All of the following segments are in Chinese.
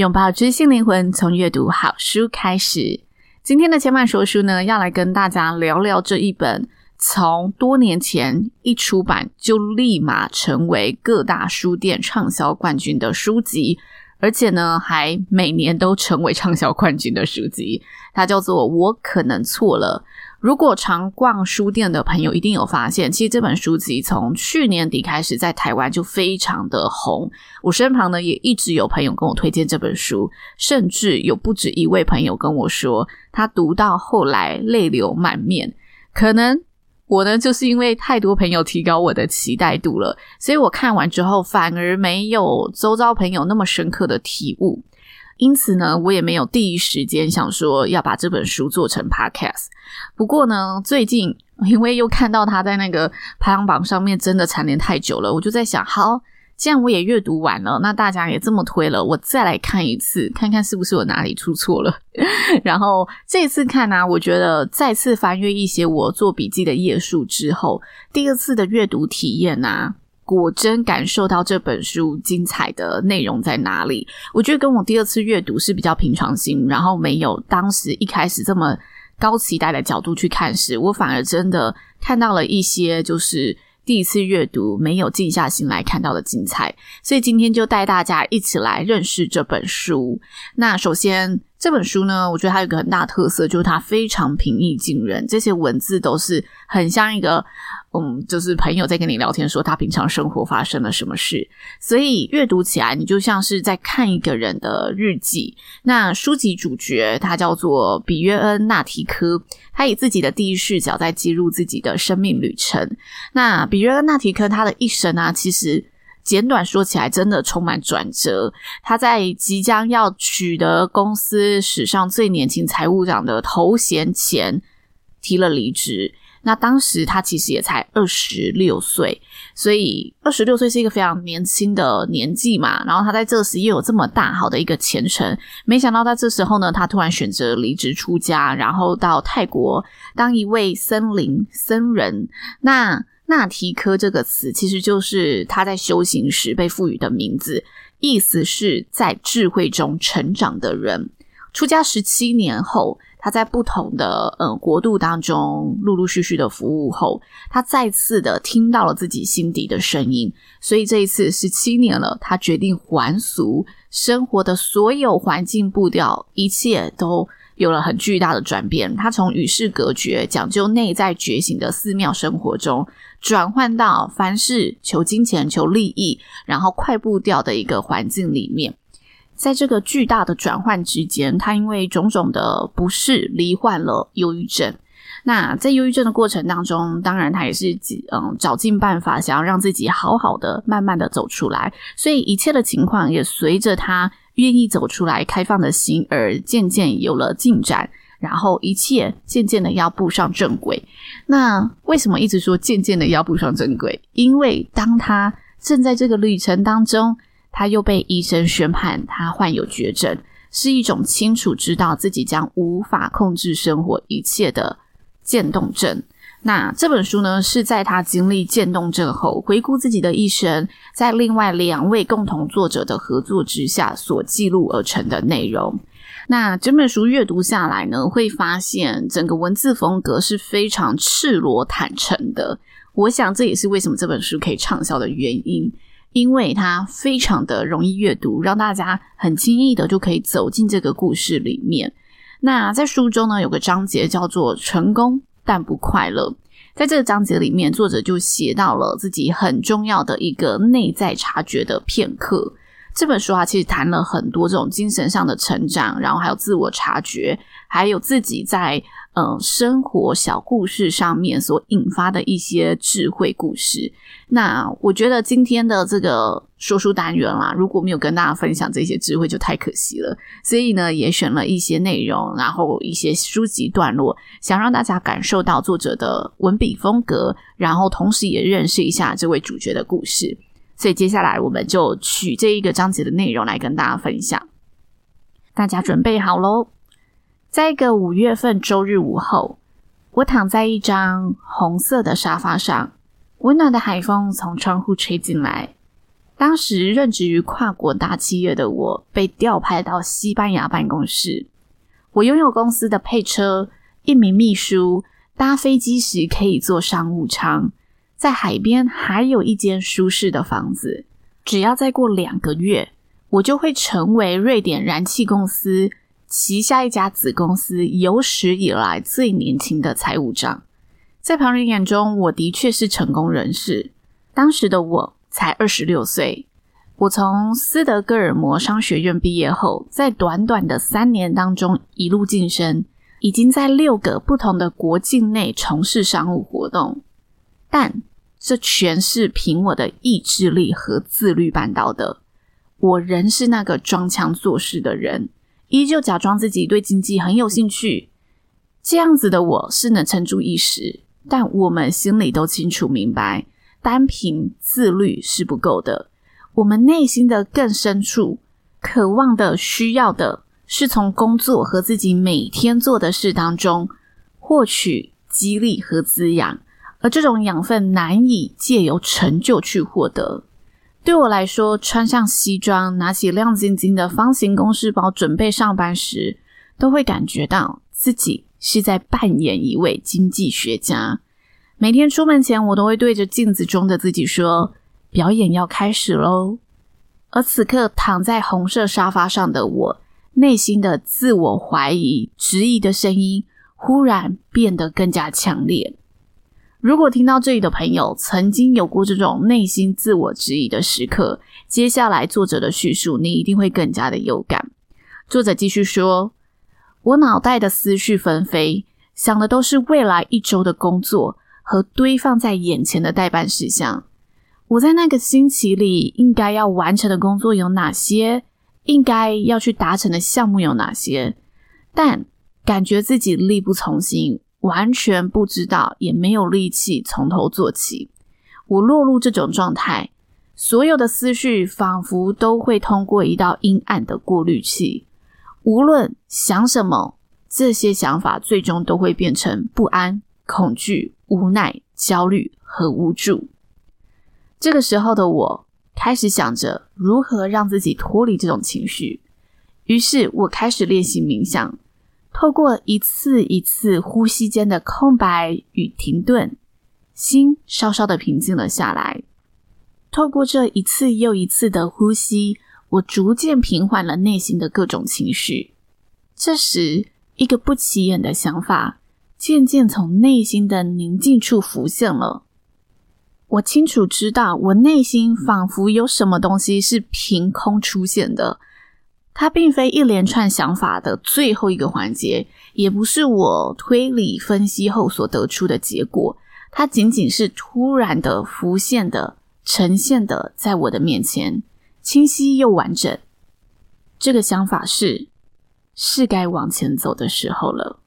拥抱知性灵魂，从阅读好书开始。今天的千万说书呢，要来跟大家聊聊这一本从多年前一出版就立马成为各大书店畅销冠军的书籍，而且呢，还每年都成为畅销冠军的书籍。它叫做《我可能错了》。如果常逛书店的朋友一定有发现，其实这本书籍从去年底开始在台湾就非常的红。我身旁呢也一直有朋友跟我推荐这本书，甚至有不止一位朋友跟我说，他读到后来泪流满面。可能我呢就是因为太多朋友提高我的期待度了，所以我看完之后反而没有周遭朋友那么深刻的体悟。因此呢，我也没有第一时间想说要把这本书做成 podcast。不过呢，最近 因为又看到他在那个排行榜上面真的蝉联太久了，我就在想，好，既然我也阅读完了，那大家也这么推了，我再来看一次，看看是不是我哪里出错了。然后这次看呢、我觉得再次翻阅一些我做笔记的页数之后，第二次的阅读体验啊。果真感受到这本书精彩的内容在哪里？我觉得跟我第二次阅读是比较平常心，然后没有当时一开始这么高期待的角度去看时，我反而真的看到了一些就是第一次阅读没有静下心来看到的精彩。所以今天就带大家一起来认识这本书。那首先这本书呢，我觉得它有一个很大特色，就是它非常平易近人，这些文字都是很像一个。嗯，就是朋友在跟你聊天，说他平常生活发生了什么事，所以阅读起来你就像是在看一个人的日记。那书籍主角他叫做比约恩·纳提科，他以自己的第一视角在记录自己的生命旅程。那比约恩·纳提科他的一生啊，其实简短说起来真的充满转折。他在即将要取得公司史上最年轻财务长的头衔前提了离职。那当时他其实也才二十六岁，所以二十六岁是一个非常年轻的年纪嘛。然后他在这时又有这么大好的一个前程，没想到在这时候呢，他突然选择离职出家，然后到泰国当一位森林僧人。那纳提科这个词其实就是他在修行时被赋予的名字，意思是在智慧中成长的人。出家十七年后。他在不同的呃国度当中陆陆续续的服务后，他再次的听到了自己心底的声音，所以这一次十七年了，他决定还俗，生活的所有环境步调，一切都有了很巨大的转变。他从与世隔绝、讲究内在觉醒的寺庙生活中，转换到凡事求金钱、求利益，然后快步调的一个环境里面。在这个巨大的转换之间，他因为种种的不适，罹患了忧郁症。那在忧郁症的过程当中，当然他也是嗯找尽办法，想要让自己好好的、慢慢的走出来。所以一切的情况也随着他愿意走出来、开放的心而渐渐有了进展。然后一切渐渐的要步上正轨。那为什么一直说渐渐的要步上正轨？因为当他正在这个旅程当中。他又被医生宣判他患有绝症，是一种清楚知道自己将无法控制生活一切的渐冻症。那这本书呢，是在他经历渐冻症后，回顾自己的一生，在另外两位共同作者的合作之下所记录而成的内容。那整本书阅读下来呢，会发现整个文字风格是非常赤裸坦诚的。我想这也是为什么这本书可以畅销的原因，因为它非常的容易阅读，让大家很轻易的就可以走进这个故事里面。那在书中呢，有个章节叫做“成功但不快乐”。在这个章节里面，作者就写到了自己很重要的一个内在察觉的片刻。这本书啊，其实谈了很多这种精神上的成长，然后还有自我察觉，还有自己在呃生活小故事上面所引发的一些智慧故事。那我觉得今天的这个说书单元啦，如果没有跟大家分享这些智慧，就太可惜了。所以呢，也选了一些内容，然后一些书籍段落，想让大家感受到作者的文笔风格，然后同时也认识一下这位主角的故事。所以接下来我们就取这一个章节的内容来跟大家分享。大家准备好喽！在一个五月份周日午后，我躺在一张红色的沙发上，温暖的海风从窗户吹进来。当时任职于跨国大企业的我，被调派到西班牙办公室。我拥有公司的配车，一名秘书，搭飞机时可以坐商务舱。在海边还有一间舒适的房子，只要再过两个月，我就会成为瑞典燃气公司旗下一家子公司有史以来最年轻的财务长。在旁人眼中，我的确是成功人士。当时的我才二十六岁，我从斯德哥尔摩商学院毕业后，在短短的三年当中一路晋升，已经在六个不同的国境内从事商务活动，但这全是凭我的意志力和自律办到的。我仍是那个装腔作势的人，依旧假装自己对经济很有兴趣。这样子的我是能撑住一时，但我们心里都清楚明白，单凭自律是不够的。我们内心的更深处，渴望的、需要的，是从工作和自己每天做的事当中获取激励和滋养。而这种养分难以借由成就去获得。对我来说，穿上西装，拿起亮晶晶的方形公事包，准备上班时，都会感觉到自己是在扮演一位经济学家。每天出门前，我都会对着镜子中的自己说：“表演要开始喽。”而此刻躺在红色沙发上的我，内心的自我怀疑、质疑的声音忽然变得更加强烈。如果听到这里的朋友曾经有过这种内心自我质疑的时刻，接下来作者的叙述你一定会更加的有感。作者继续说：“我脑袋的思绪纷飞，想的都是未来一周的工作和堆放在眼前的待办事项。我在那个星期里应该要完成的工作有哪些？应该要去达成的项目有哪些？但感觉自己力不从心。”完全不知道，也没有力气从头做起。我落入这种状态，所有的思绪仿佛都会通过一道阴暗的过滤器。无论想什么，这些想法最终都会变成不安、恐惧、无奈、焦虑和无助。这个时候的我开始想着如何让自己脱离这种情绪，于是我开始练习冥想。透过一次一次呼吸间的空白与停顿，心稍稍的平静了下来。透过这一次又一次的呼吸，我逐渐平缓了内心的各种情绪。这时，一个不起眼的想法渐渐从内心的宁静处浮现了。我清楚知道，我内心仿佛有什么东西是凭空出现的。它并非一连串想法的最后一个环节，也不是我推理分析后所得出的结果。它仅仅是突然的浮现的、呈现的，在我的面前，清晰又完整。这个想法是：是该往前走的时候了。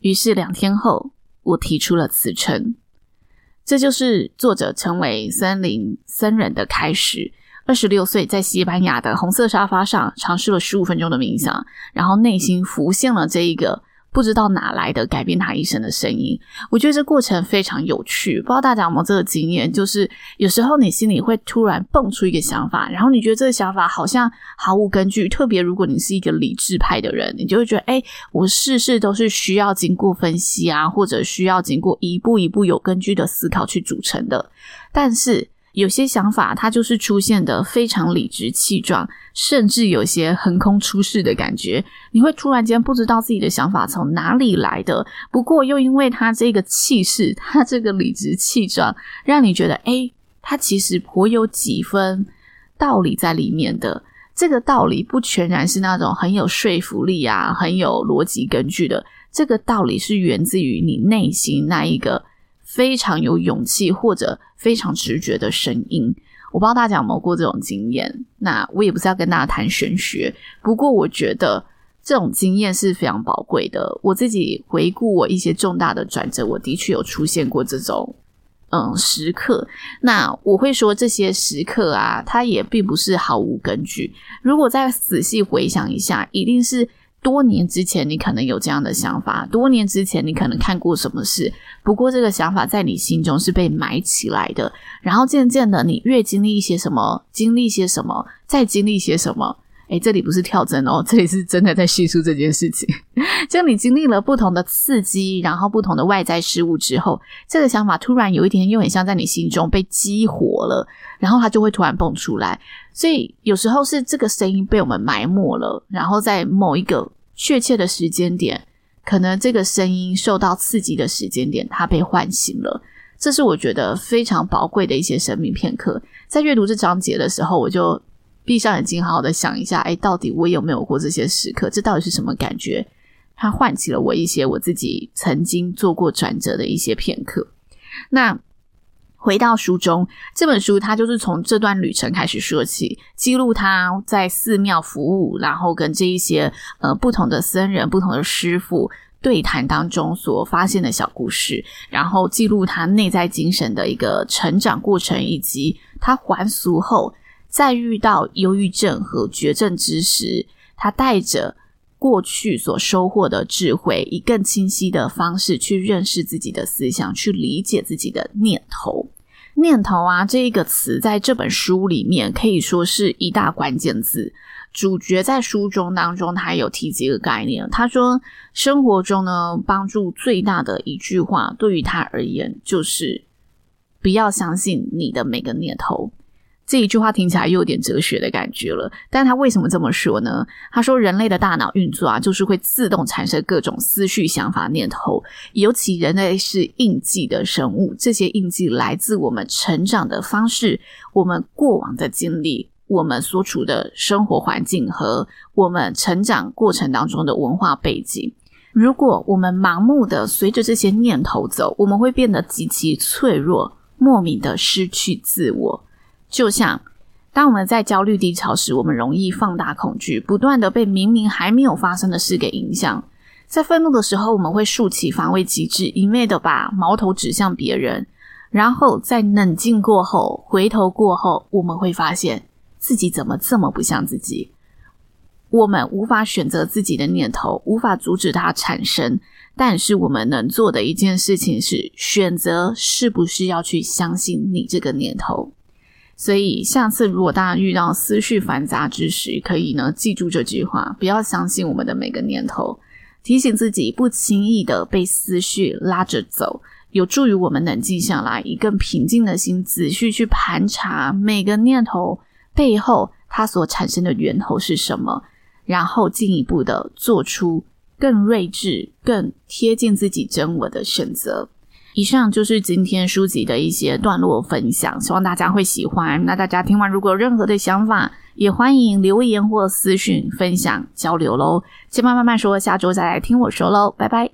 于是两天后，我提出了辞呈。这就是作者成为森林僧人的开始。二十六岁，在西班牙的红色沙发上尝试了十五分钟的冥想，然后内心浮现了这一个不知道哪来的改变他一生的声音。我觉得这过程非常有趣，不知道大家有没有这个经验？就是有时候你心里会突然蹦出一个想法，然后你觉得这个想法好像毫无根据。特别如果你是一个理智派的人，你就会觉得，哎，我事事都是需要经过分析啊，或者需要经过一步一步有根据的思考去组成的。但是有些想法，它就是出现的非常理直气壮，甚至有些横空出世的感觉。你会突然间不知道自己的想法从哪里来的，不过又因为它这个气势，它这个理直气壮，让你觉得，诶，它其实颇有几分道理在里面的。这个道理不全然是那种很有说服力啊，很有逻辑根据的。这个道理是源自于你内心那一个。非常有勇气或者非常直觉的声音，我不知道大家有没有过这种经验。那我也不是要跟大家谈玄学，不过我觉得这种经验是非常宝贵的。我自己回顾我一些重大的转折，我的确有出现过这种嗯时刻。那我会说这些时刻啊，它也并不是毫无根据。如果再仔细回想一下，一定是。多年之前，你可能有这样的想法；多年之前，你可能看过什么事。不过，这个想法在你心中是被埋起来的。然后，渐渐的，你越经历一些什么，经历一些什么，再经历些什么。诶，这里不是跳针哦，这里是真的在叙述这件事情。就你经历了不同的刺激，然后不同的外在事物之后，这个想法突然有一天又很像在你心中被激活了，然后它就会突然蹦出来。所以有时候是这个声音被我们埋没了，然后在某一个确切的时间点，可能这个声音受到刺激的时间点，它被唤醒了。这是我觉得非常宝贵的一些生命片刻。在阅读这章节的时候，我就闭上眼睛，好好的想一下，哎，到底我有没有过这些时刻？这到底是什么感觉？它唤起了我一些我自己曾经做过转折的一些片刻。那。回到书中，这本书它就是从这段旅程开始说起，记录他在寺庙服务，然后跟这一些呃不同的僧人、不同的师傅对谈当中所发现的小故事，然后记录他内在精神的一个成长过程，以及他还俗后在遇到忧郁症和绝症之时，他带着过去所收获的智慧，以更清晰的方式去认识自己的思想，去理解自己的念头。念头啊，这一个词在这本书里面可以说是一大关键字。主角在书中当中，他有提及一个概念，他说生活中呢，帮助最大的一句话，对于他而言，就是不要相信你的每个念头。这一句话听起来又有点哲学的感觉了，但他为什么这么说呢？他说，人类的大脑运作啊，就是会自动产生各种思绪、想法、念头。尤其人类是印记的生物，这些印记来自我们成长的方式、我们过往的经历、我们所处的生活环境和我们成长过程当中的文化背景。如果我们盲目的随着这些念头走，我们会变得极其脆弱，莫名的失去自我。就像当我们在焦虑低潮时，我们容易放大恐惧，不断的被明明还没有发生的事给影响；在愤怒的时候，我们会竖起防卫机制，一味的把矛头指向别人；然后在冷静过后，回头过后，我们会发现自己怎么这么不像自己。我们无法选择自己的念头，无法阻止它产生，但是我们能做的一件事情是选择是不是要去相信你这个念头。所以，下次如果大家遇到思绪繁杂之时，可以呢记住这句话：不要相信我们的每个念头，提醒自己不轻易的被思绪拉着走，有助于我们冷静下来，以更平静的心，仔细去盘查每个念头背后它所产生的源头是什么，然后进一步的做出更睿智、更贴近自己真我的选择。以上就是今天书籍的一些段落分享，希望大家会喜欢。那大家听完如果有任何的想法，也欢迎留言或私讯分享交流喽。先慢慢慢说，下周再来听我说喽，拜拜。